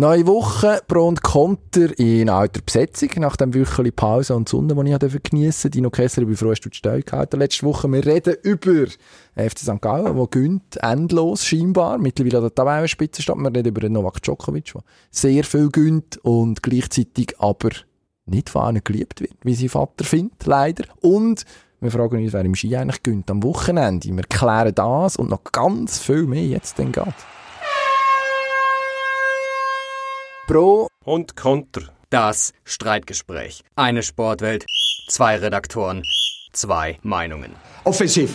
Neue Woche, Pro und Konter in alter Besetzung, nach dem Wöcheli Pause und Sonne, die ich geniessen durfte. Dino Kessler, wie froh hast du die Stelle gehalten letzte Woche. Wir reden über FC St. Gallen, der gönnt endlos scheinbar. Mittlerweile an der Tabellenspitze steht. Wir reden über Novak Djokovic, der sehr viel gönnt und gleichzeitig aber nicht von allen geliebt wird, wie sein Vater findet, leider. Und wir fragen uns, wer im Ski eigentlich gönnt am Wochenende. Wir klären das und noch ganz viel mehr jetzt dann geht. Pro und Konter. Das Streitgespräch. Eine Sportwelt, zwei Redaktoren, zwei Meinungen. Offensiv.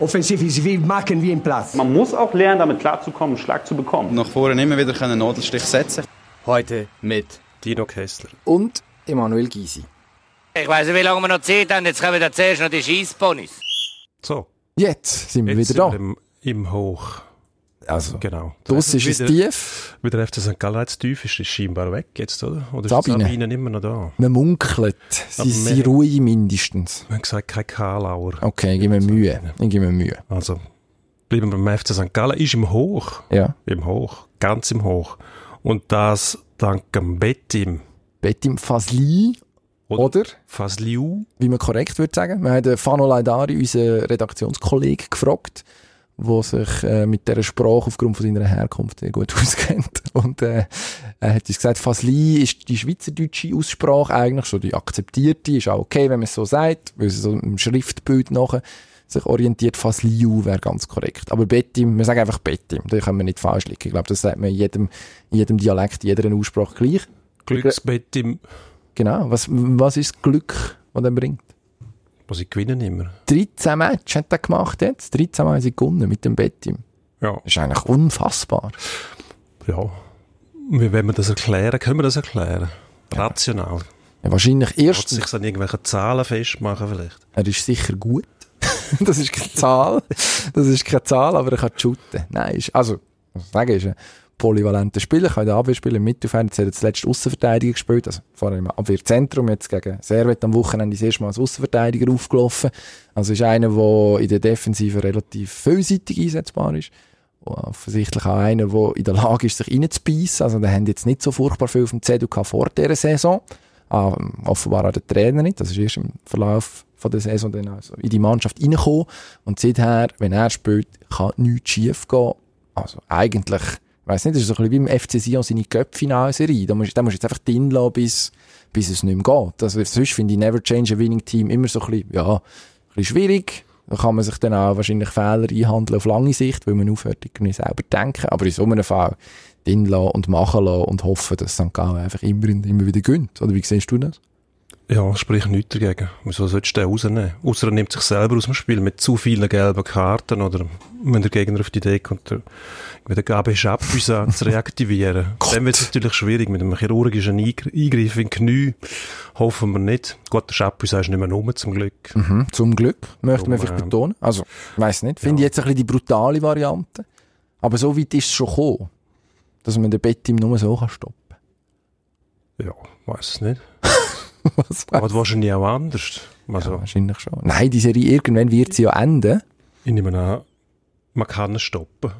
Offensiv ist wie machen wie im Platz. Man muss auch lernen, damit klarzukommen, einen Schlag zu bekommen. Nach vorne immer wieder einen Nadelstich setzen. Heute mit Dino Kessler und Emanuel Gysi. Ich weiß nicht, wie lange wir noch Zeit haben. Jetzt kommen wir zuerst noch die Schießponys. So. Jetzt sind wir Jetzt wieder da. Sind wir im, Im Hoch. Also, genau. Das ist es tief. Wie der FC St. Gallen jetzt tief ist, ist scheinbar weg jetzt, oder? Oder Sabine. ist Sabine immer noch da? Man munkelt. Sie sind ruhig mindestens. Wir haben gesagt, kein Karlauer. Okay, gib mir Mühe. Ich gebe mir Mühe. Also, bleiben wir beim FC St. Gallen. Ist im Hoch. Ja. Im Hoch. Ganz im Hoch. Und das dank dem Bettim. Bettim Fasli. Oder, oder Fasliu. Wie man korrekt würde sagen. Wir haben Fano Laidari, unseren Redaktionskollegen, gefragt der sich äh, mit dieser Sprache aufgrund von seiner Herkunft sehr gut auskennt. Und äh, er hat uns gesagt, Fasli ist die schweizerdeutsche Aussprache eigentlich schon die akzeptierte, ist auch okay, wenn man es so sagt, weil es so im Schriftbild nachher sich orientiert. Fasliu wäre ganz korrekt. Aber Bettim, wir sagen einfach Bettim, da können wir nicht falsch liegen. Ich glaube, das sagt man in jedem, in jedem Dialekt, in jeder Aussprache gleich. Glücksbettim. Genau. Was, was ist Glück, das er bringt? Wo sie gewinnen immer. 13 Matches hat er gemacht jetzt. 13 Mal sie gewonnen mit dem Bettim. Ja. Das ist eigentlich unfassbar. Ja. Wie wenn wir das erklären, können wir das erklären? Rational. Ja, wahrscheinlich erst. sich an irgendwelchen Zahlen festmachen vielleicht. Er ist sicher gut. das ist keine Zahl. Das ist keine Zahl, aber er kann shooten. Nein, ist, also, was ich sagen, ist ein polyvalenter Spieler, kann in der Abwehr spielen, im Mittelfeld, jetzt hat er zuletzt Außenverteidiger gespielt, also vorher im Abwehrzentrum, jetzt gegen Servet am Wochenende das erste Mal als Außenverteidiger aufgelaufen. Also ist einer, der in der Defensive relativ vielseitig einsetzbar ist. Offensichtlich auch einer, der in der Lage ist, sich reinzubeissen. Also, der haben jetzt nicht so furchtbar viel auf dem Zettel vor dieser Saison. Ah, offenbar auch der Trainer nicht. Das ist erst im Verlauf von der Saison dann also in die Mannschaft reingekommen. Und seither, wenn er spielt, kann nichts schief gehen. Also, eigentlich, weiss nicht, das ist so ein bisschen wie im FC Sion seine Cup-Finalserie. Da musst, da musst du jetzt einfach drin lassen, bis, bis es nicht mehr geht. Also, sonst finde ich Never Change a Winning Team immer so ein bisschen, ja, ein bisschen schwierig. Da kann man sich dann auch wahrscheinlich Fehler einhandeln auf lange Sicht, weil man aufhört, irgendwie selber denken. Aber in so einem Fall drin lassen und machen lassen und hoffen, dass St. Gallen einfach immer, immer wieder gönnt. Oder wie siehst du das? Ja, sprich nichts dagegen. Wieso solltest du den rausnehmen? Ausser er nimmt sich selber aus dem Spiel mit zu vielen gelben Karten oder wenn der Gegner auf die Idee kommt, mit der Gabe Chapuis zu reaktivieren. Dann wird es natürlich schwierig mit einem chirurgischen Eingriff in Knie. Hoffen wir nicht. Gut, der Chapuis ist nicht mehr rum, zum Glück. Mhm, zum Glück, möchte man vielleicht betonen. Also, weiss nicht. Finde ja. ich jetzt ein bisschen die brutale Variante. Aber so weit ist es schon gekommen, dass man den Bett im nur so kann stoppen Ja, weiß es nicht. Was Aber wahrscheinlich auch anders. Also, ja, wahrscheinlich schon. Nein, die Serie, irgendwann wird sie ja enden. Ich nehme an, man kann es stoppen.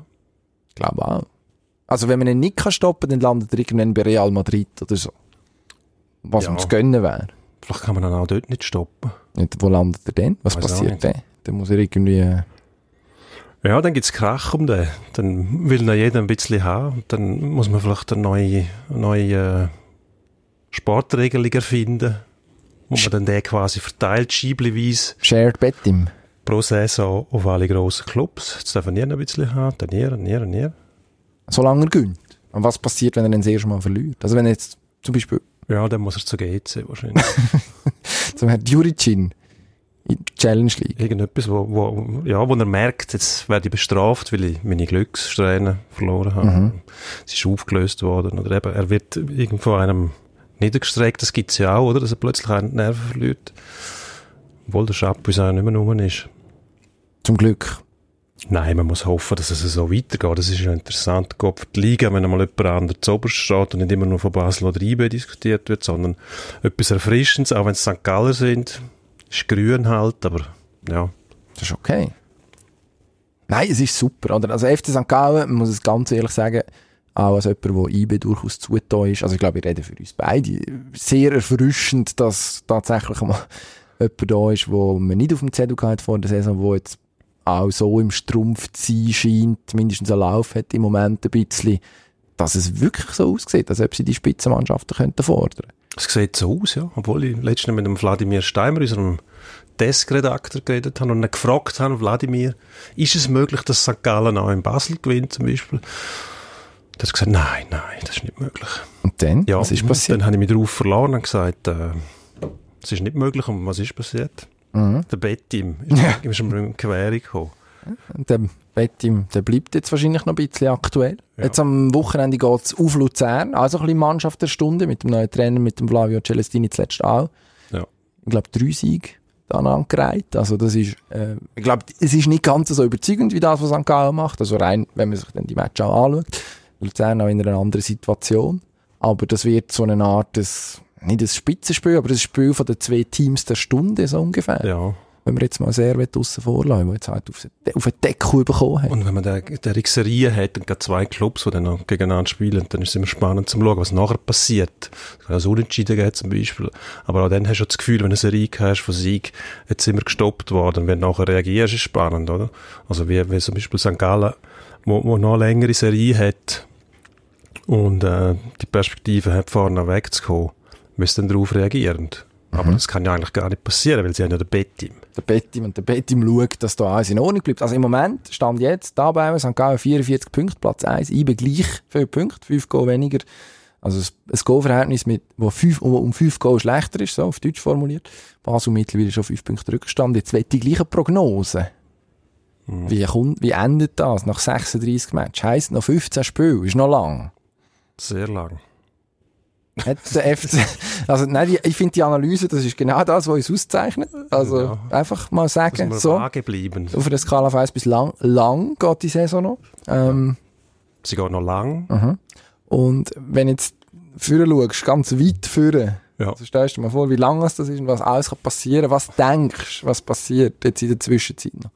Ich glaube auch. Also wenn man ihn nicht kann stoppen dann landet er irgendwann bei Real Madrid oder so. Was ja. zu gönnen wäre. Vielleicht kann man ihn auch dort nicht stoppen. Und wo landet er denn? Was Weiss passiert dann? Dann muss er irgendwie... Äh, Ja, dann gibt's Krach um den. Dann will ihn jeder ein bisschen haben. Und dann muss man vielleicht eine neue, neue äh, Sportregelung erfinden, wo man dann den quasi verteilt, scheibleweise. Shared Bettim. Pro Saison auf alle grossen Clubs. Jetzt darf er nie ein bisschen haben, dann nie, nie, nie. Solange er gönnt. Und was passiert, wenn er dann das erste Mal verliert? Also wenn er jetzt zum Beispiel... Ja, dann muss er zur GC wahrscheinlich. zum Herrn Juricin in die Challenge League. Irgendetwas, wo, wo, ja, wo er merkt, jetzt werde ich bestraft, weil ich meine Glückssträhne verloren habe. Mhm. Es ist aufgelöst worden. Oder eben, er wird irgendwo einem niedergestreckt, das gibt's ja auch, oder? Dass er plötzlich einen Nerven verliert. Obwohl der Chapuis auch nicht mehr rum ist. Zum Glück. Nein, man muss hoffen, dass es so weitergeht. Das ist ja interessant. Geht für die Liga, wenn einmal jemand anderes zu oberst steht und nicht immer nur von Basel oder IB diskutiert wird, sondern etwas Erfrischendes, auch wenn es St. Galler sind. Ist grün halt, aber ja. Das ist okay. Nein, es ist super. Oder? Also FC St. Gallen, man muss es ganz ehrlich sagen, auch als jemand, der IB durchaus zugetan ist. Also ich glaube, ich rede für uns beide. Sehr erfrischend, dass tatsächlich mal jemand da ist, wo man nicht auf dem Zettel hat vor der Saison, wo jetzt auch so im Strumpf zu sein scheint, mindestens einen Lauf hat im Moment ein bisschen, dass es wirklich so aussieht, als ob sie die Spitzenmannschaften könnten fordern. Es sieht so aus, ja. Obwohl ich letztens mit dem Wladimir Steimer, unserem Desk-Redakteur, geredet habe und ihn gefragt habe, Wladimir, ist es möglich, dass St. Gallen auch in Basel gewinnt, zum Beispiel? Er hat gesagt, nein, nein, das ist nicht möglich. Und dann? Ja, was ist passiert? Dann habe ich mich darauf verloren und gesagt, äh, das ist nicht möglich. Und was ist passiert? Mhm. Der Bettim ist, Ja. in Querung gekommen. Der Bettim, der bleibt jetzt wahrscheinlich noch ein bisschen aktuell. Ja. Jetzt am Wochenende geht's auf Luzern, also ein bisschen Mannschaft der Stunde, mit dem neuen Trainer, mit dem Flavio Celestini zuletzt auch. Ja. Ich glaube, drei Siege dann angereiht. Also das ist, äh, ich glaube, es ist nicht ganz so überzeugend wie das, was St. Gallen macht. Also rein, wenn man sich dann die Match auch anschaut. Luzern auch in einer anderen Situation. Aber das wird so eine Art, des, nicht ein Spitzenspiel, aber das Spiel von den zwei Teams der Stunde, so ungefähr. Ja. Wenn wir jetzt mal sehr aussen vorlassen, der jetzt halt auf, den- auf den Deckel bekommen hat. Und wenn man der, der Serie hat und zwei Clubs, die dann noch gegeneinander spielen, dann ist es immer spannend zu schauen, was nachher passiert. Es kann auch Unentschieden geben zum Beispiel. Aber auch dann hast du das Gefühl, wenn du eine Serie hast von Sieg, jetzt sind wir gestoppt worden. Wenn du nachher reagierst, ist spannend, oder? Also wie, wie zum Beispiel St. Gallen, wo, wo noch längere Serie hat und äh, die Perspektive hat, vorne wegzukommen, müssen darauf reagieren. Aber das kann ja eigentlich gar nicht passieren, weil sie haben ja den Bettim. der Bettim und der Bettim schaut, dass da alles in Ordnung bleibt. Also im Moment stand jetzt da bei St. Gallen 44 Punkte, Platz 1, IBE gleich viele Punkte, 5 Goal weniger. Also ein- ein Goalverhältnis mit, wo, fünf, wo um 5 Goal schlechter ist, so auf Deutsch formuliert. Basel mittlerweile schon 5 Punkte Rückstand. Jetzt wird die gleiche Prognose. Wie, kommt, wie endet das nach 36 Matches? Heisst noch 15 Spiele, ist noch lang. Sehr lang. Der FC, also nein, die, ich finde die Analyse, das ist genau das, was uns auszeichnet. Also Ja. einfach mal sagen, man so. vage bleiben. Auf einer Skala von 1 bis lang, lang geht die Saison noch. Ähm, Sie geht noch lang. mhm. Und wenn jetzt vorher schaust, ganz weit vorher, Ja. also stellst du dir mal vor, wie lang das ist und was alles kann passieren, was denkst du, was passiert jetzt in der Zwischenzeit noch?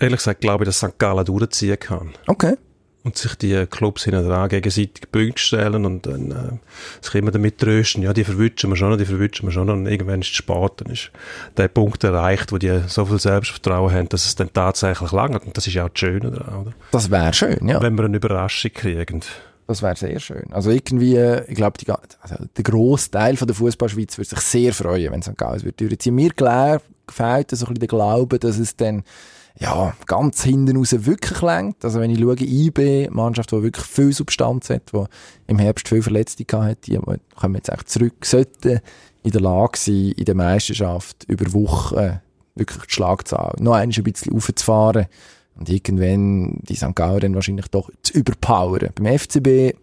Ehrlich gesagt glaube ich, dass St. Gallen durchziehen kann. Okay. Und sich die Clubs hinten dran gegenseitig Punkte stellen und dann äh, sich immer damit trösten, ja, die verwünschen wir schon noch, die verwünschen wir schon noch. Und irgendwann ist es spät, dann ist der Punkt erreicht, wo die so viel Selbstvertrauen haben, dass es dann tatsächlich langt. Und das ist ja auch das Schöne daran, oder? Das wäre schön, ja. Wenn wir eine Überraschung kriegen. Das wäre sehr schön. Also irgendwie, ich glaube, also der grosse Teil von der Fußballschweiz würde sich sehr freuen, wenn St. Gallen es würde durchziehen. Mir klar gefällt so ein bisschen der Glaube, dass es dann ja, ganz hinten raus wirklich längt. Also wenn ich schaue, IB, Mannschaft, die wirklich viel Substanz hat, die im Herbst viel Verletzte hat, die kommen jetzt echt zurück, sollten in der Lage sein, in der Meisterschaft über Wochen wirklich die Schlagzahl noch ein bisschen aufzufahren und irgendwann die St. Dann wahrscheinlich doch zu überpowern. Beim FCB,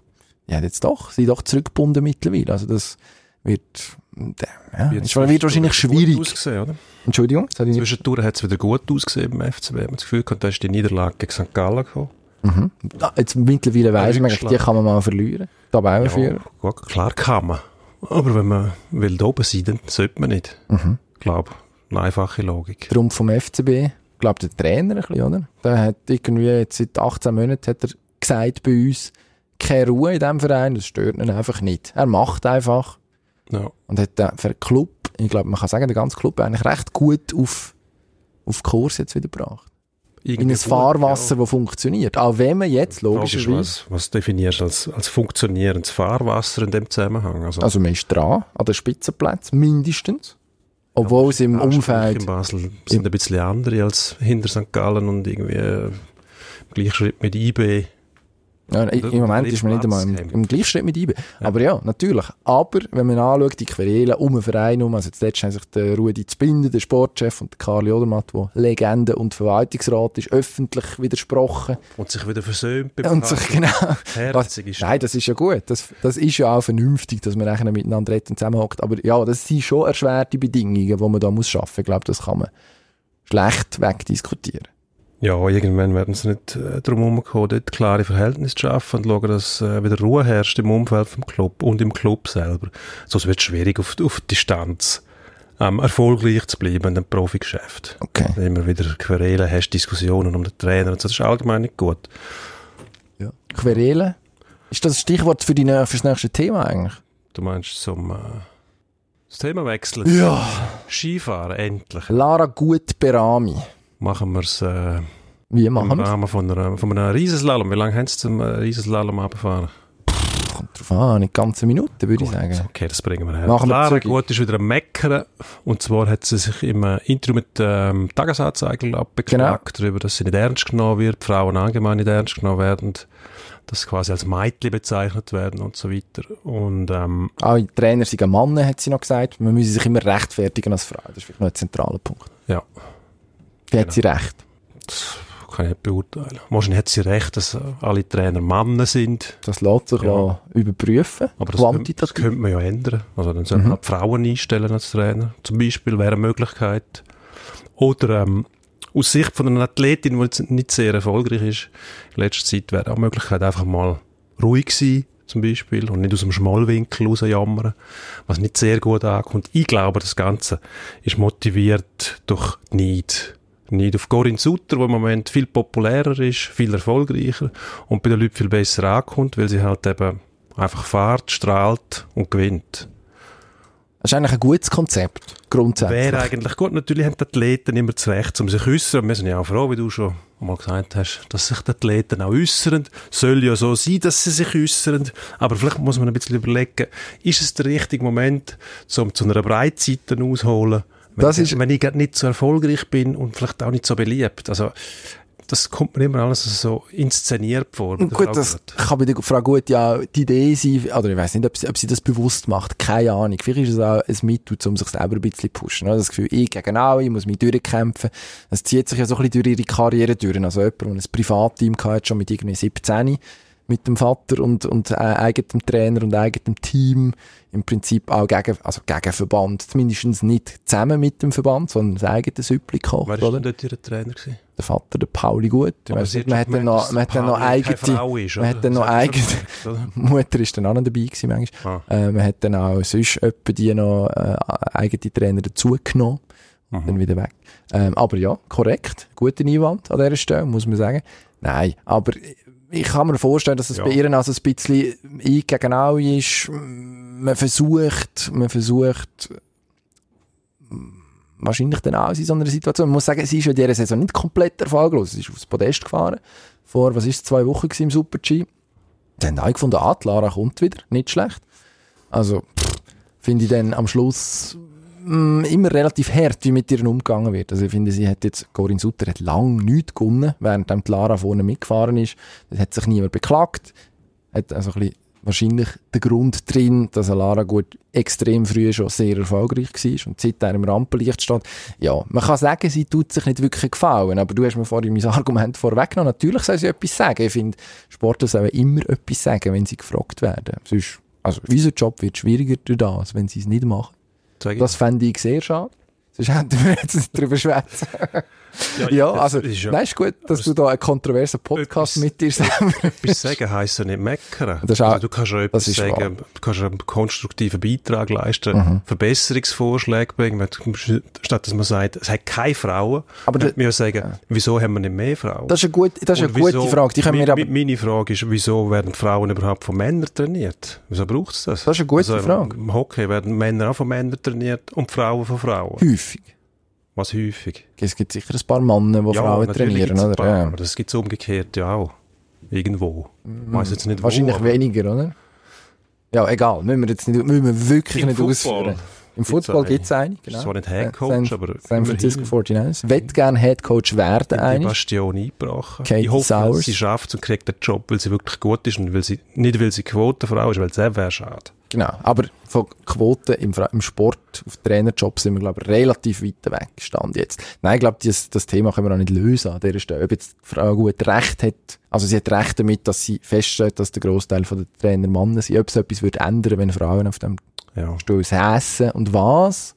ja, jetzt doch, sind doch zurückgebunden mittlerweile. Also das wird, ja, ist, wird wahrscheinlich schwierig. Ausgesehen, oder? Entschuldigung, das ich Zwischendurch hat es wieder gut ausgesehen beim FCB. Man hat das Gefühl gehabt, da ist die Niederlage gegen St. Gallen gekommen. Mhm. Ah, Jetzt mittlerweile weiss ich, Rückschlag. die kann man mal verlieren. Da bei Ja, für. gut, klar kann man. Aber wenn man will da oben sein, dann sollte man nicht. Mhm. Ich glaube, eine einfache Logik. Darum vom FCB, ich glaube der Trainer ein bisschen, oder? Der hat irgendwie jetzt seit 18 Monaten hat er gesagt bei uns, keine Ruhe in diesem Verein, das stört ihn einfach nicht. Er macht einfach Ja. und hat für den Club, ich glaube, man kann sagen, den ganzen Club eigentlich recht gut auf, auf Kurs jetzt wieder gebracht. In Irgendwie ein gut, Fahrwasser, das funktioniert. Auch wenn man jetzt Ja. Logischerweise, was, was definierst du als, als funktionierendes Fahrwasser in dem Zusammenhang? Also, also man ist dran, an den Spitzenplätzen, mindestens. Obwohl es im Umfeld in Basel sind ein bisschen andere als hinter St. Gallen und irgendwie äh, im Gleichschritt mit IB. Ja, Im Moment ist man nicht einmal im, im Gleichschritt mit IBE. Aber ja, natürlich. Aber wenn man anschaut, die Querelen um den Verein um, also zuletzt haben sich der Rudi Zbinden, der Sportchef, und der Karli Odermatt, der Legende und Verwaltungsrat ist, öffentlich widersprochen. Und sich wieder versöhnt beim Und sich genau... Herzig ist Nein, das ist ja gut. Das, das ist ja auch vernünftig, dass man nachher miteinander redet und zusammenhockt. Aber ja, das sind schon erschwerte Bedingungen, die man da muss schaffen muss. Ich glaube, das kann man schlecht wegdiskutieren. Ja, irgendwann werden sie nicht äh, darum herumkommen, dort klare Verhältnisse zu schaffen und schauen, dass äh, wieder Ruhe herrscht im Umfeld vom Club und im Club selber. Sonst wird es schwierig, auf, auf Distanz ähm, erfolgreich zu bleiben in dem Profigeschäft. Okay. Wenn immer wieder Querelen hast, Diskussionen um den Trainer und so, das ist allgemein nicht gut. Ja. Querelen Ist das ein Stichwort für, die, nä- für das nächste Thema eigentlich? Du meinst zum äh, das Thema wechseln? Ja. Skifahren, endlich. Lara Gut Berami. Machen wir es äh, Wie im machen wir Rahmen von, einer, von einem Riesenslalom. Wie lange haben Sie zum äh, Riesenslalom abgefahren? Kommt drauf an, nicht ganze Minute, würde ich sagen. Okay, das bringen wir her. Machen wir Lara. Gut ist wieder am Meckern. Und zwar hat sie sich im äh, Interview mit ähm, Tagesanzeiger abgeklagt Genau. darüber, dass sie nicht ernst genommen wird, Frauen allgemein nicht ernst genommen werden, dass sie quasi als Mädchen bezeichnet werden und so weiter. Und ähm, Auch die Trainer sind Männer, hat sie noch gesagt. Man müsse sich immer rechtfertigen als Frau. Das ist vielleicht noch ein zentraler Punkt. ja, Wie hat sie recht? das kann ich nicht beurteilen. Wahrscheinlich hat sie recht, dass alle Trainer Männer sind. Das lässt sich Ja. überprüfen. Aber das, könnte, das könnte man ja ändern. Also dann sollte man auch die Frauen einstellen als Trainer. Zum Beispiel wäre eine Möglichkeit. Oder ähm, aus Sicht von einer Athletin, die jetzt nicht sehr erfolgreich ist, in letzter Zeit wäre auch eine Möglichkeit, einfach mal ruhig sein, zum Beispiel, und nicht aus dem Schmollwinkel rausjammern, was nicht sehr gut ankommt. Ich glaube, das Ganze ist motiviert durch Neid. Neid auf Corinne Sutter, die im Moment viel populärer ist, viel erfolgreicher und bei den Leuten viel besser ankommt, weil sie halt eben einfach fährt, strahlt und gewinnt. Das ist eigentlich ein gutes Konzept, grundsätzlich. Wäre eigentlich gut. Natürlich haben die Athleten immer das Recht, um sich zu äußern. Wir sind ja auch froh, wie du schon mal gesagt hast, dass sich die Athleten auch äußern. Soll ja so sein, dass sie sich äußern. Aber vielleicht muss man ein bisschen überlegen, ist es der richtige Moment, um zu einer Breitseite ausholen, wenn, Das ist- wenn ich gerade nicht so erfolgreich bin und vielleicht auch nicht so beliebt. Also, das kommt mir immer alles so inszeniert vor. Gut, das kann bei der Frau Gut ja die Idee sein, oder ich weiß nicht, ob sie, ob sie das bewusst macht, keine Ahnung. Vielleicht ist es auch ein Mittel, um sich selber ein bisschen zu pushen. Das Gefühl, ich gegen alle, ich muss mich durchkämpfen. Das zieht sich ja so ein bisschen durch ihre Karriere durch. Also jemand, der ein Privatteam hatte, schon mit irgendwie 17, mit dem Vater und, und äh, eigenem Trainer und eigenem Team, im Prinzip auch gegen, also gegen Verband, zumindest nicht zusammen mit dem Verband, sondern das eigene Süppli kocht, Wer war denn dort ihr Trainer? Gewesen? der Vater, der Pauli Gut. Man hat dann noch, man hat dann noch eigene, ist, man hat dann noch eigene, Mutter ist dann auch noch dabei gewesen manchmal. Ah. Äh, man hat dann auch sonst etwa die noch, äh, eigene Trainer dazugenommen. Mhm. Dann wieder weg. Ähm, aber ja, korrekt. Guter Einwand an dieser Stelle, muss man sagen. Nein, aber ich kann mir vorstellen, dass es Ja. bei ihr also ein bisschen ich gegen alle ist. Man versucht, man versucht, wahrscheinlich dann auch in so einer Situation. Man muss sagen, sie ist in dieser Saison nicht komplett erfolglos. Sie ist aufs Podest gefahren. Vor, was ist zwei Wochen im Super-G. Die haben alle gefunden, ah, Lara kommt wieder. Nicht schlecht. Also, finde ich dann am Schluss mh, immer relativ hart, wie mit ihr umgegangen wird. Also ich finde, sie hat jetzt, Corinne Sutter hat lang nichts gewonnen, während die Lara vorne mitgefahren ist. Das hat sich niemand beklagt. Hat also ein bisschen wahrscheinlich der Grund drin, dass Lara gut extrem früh schon sehr erfolgreich war und seitdem im Rampenlicht steht. Ja, man kann sagen, sie tut sich nicht wirklich gefallen, aber du hast mir vorhin mein Argument vorweggenommen. Natürlich soll sie etwas sagen. Ich finde, Sportler sollen immer etwas sagen, wenn sie gefragt werden. Sonst, also unser Job wird schwieriger durch das, wenn sie es nicht machen. Das fände ich sehr schade. Sonst hätten wir jetzt nicht drüber schwätzen. Ja, das also, ist ja- nein, ist gut, dass du da einen kontroversen Podcast Etwas- mit dir selber Etwas sagen heisst ja nicht meckern. Das ist auch- also du kannst ja etwas sagen, wahr. Mhm. du kannst ja einen konstruktiven Beitrag leisten, Verbesserungsvorschläge bringen, statt dass man sagt, es hat keine Frauen, Aber da- ja sagen, wieso haben wir nicht mehr Frauen? Das ist eine gute, das ist eine Und gute wieso- Frage. Die können wir aber, Meine Frage ist, wieso werden Frauen überhaupt von Männern trainiert? Wieso braucht es das? Das ist eine gute Frage. Im Hockey werden Männer auch von Männern trainiert und Frauen von Frauen. häufig. Was häufig. Es gibt sicher ein paar Männer, die Frauen natürlich trainieren, oder? paar, Ja. Aber das gibt es umgekehrt ja auch. Irgendwo. Ich weiss jetzt nicht Wahrscheinlich wo. weniger, oder? Ja, egal. Müssen wir jetzt nicht, müssen wir wirklich Im nicht Football ausführen. Im gibt's Football gibt es eine. Ist Genau. zwar nicht San, Headcoach, aber San Francisco immerhin. 49ers. Wett gerne Headcoach werden, die eigentlich. Bastion eingebrochen. Katie ich hoffe, Sowers. sie schafft und kriegt den Job, weil sie wirklich gut ist und weil sie, nicht weil sie Quotenfrau ist, weil das wäre schade. Genau. Aber von Quoten im, im Sport, auf Trainerjob sind wir, glaube ich, relativ weit weg stand jetzt. Nein, ich glaube, das, das Thema können wir auch nicht lösen an dieser Stelle. Ob jetzt die Frau gut Recht hat, also sie hat Recht damit, dass sie feststellt, dass der Großteil der Trainer Männer sind. Ob es etwas würde ändern, wenn Frauen auf dem Ja. Stuhl säßen und was?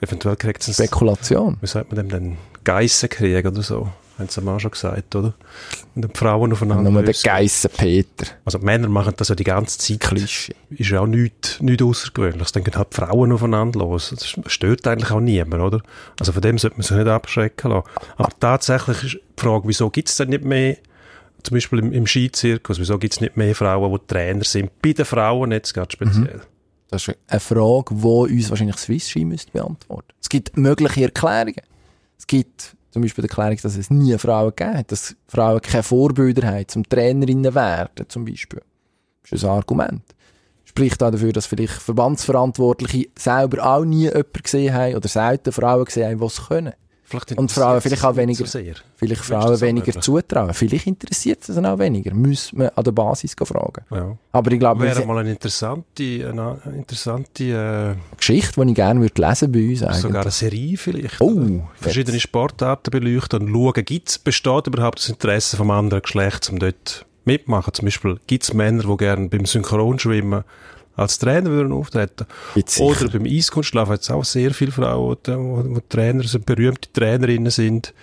Eventuell kriegt es Spekulation. wie sagt man dem denn, Geissenkrieg oder so. Haben sie mal schon gesagt, oder? Und die Frauen aufeinander Nur der. Geissen Peter. Also die Männer machen das ja die ganze Zeit. Klischee. Ist ja auch nichts, nichts Außergewöhnliches. Dann gehen halt die Frauen aufeinander los. Das stört eigentlich auch niemand, oder? Also von dem sollte man sich nicht abschrecken lassen. Aber tatsächlich ist die Frage, wieso gibt es denn nicht mehr zum Beispiel im, im Skizirkus, wieso gibt es nicht mehr Frauen, die Trainer sind? Bei den Frauen jetzt gerade speziell. Das ist eine Frage, die uns wahrscheinlich Swiss Ski müsste beantworten. Es gibt mögliche Erklärungen. Es gibt zum Beispiel die Erklärung, dass es nie Frauen gegeben hat, dass Frauen keine Vorbilder haben, zum Trainerinnen werden, zum Beispiel. Das ist ein Argument. Spricht auch dafür, dass vielleicht Verbandsverantwortliche selber auch nie jemanden gesehen haben oder selten Frauen gesehen haben, die es können. Vielleicht Und Frauen vielleicht auch weniger, So vielleicht Frauen weniger zutrauen. Vielleicht interessiert es dann auch weniger. Muss man an der Basis fragen. Ja. Aber ich glaube, Wäre mal eine interessante, eine interessante Geschichte, die ich gerne würde lesen bei uns äh, eigentlich. sogar eine Serie vielleicht. Oh. Verschiedene Sportarten beleuchten und schauen, gibt's, besteht überhaupt das Interesse vom anderen Geschlecht, um dort mitmachen. Zum Beispiel gibt es Männer, die gerne beim Synchronschwimmen als Trainer würden auftreten. Oder beim Eiskunstlaufen hat es auch sehr viele Frauen, die, Trainer sind, berühmte Trainerinnen sind.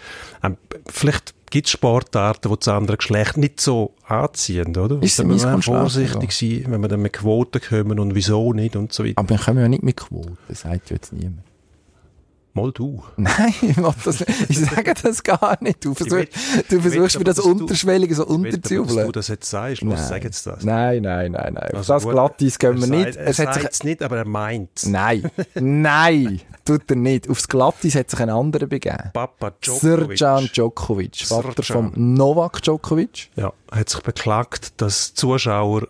Ähm, vielleicht gibt es Sportarten, die das andere Geschlecht nicht so anziehen, oder? Ist muss man Eiskunstlaufen vorsichtig sein, wenn wir dann mit Quoten kommen und wieso nicht und so weiter. Aber wir kommen ja nicht mit Quoten, das sagt jetzt niemand. Mal du. Nein, ich, das nicht. ich sage das gar nicht. Du versuchst, will- du versuchst will mir das du- unterschwellige so aber, dass du unterzujubeln. das jetzt sagst, was sag jetzt das? Nein, nein, nein, nein. Also das gut, Glatteis gehen wir er nicht. sagt- Es Er sagt es nicht, aber er meint nein, nein, tut er nicht. Aufs Glatteis hat sich ein anderer begeben. Papa Djokovic. Srjan Djokovic, Vater Srdjan. von Novak Djokovic. Ja, hat sich beklagt, dass die Zuschauer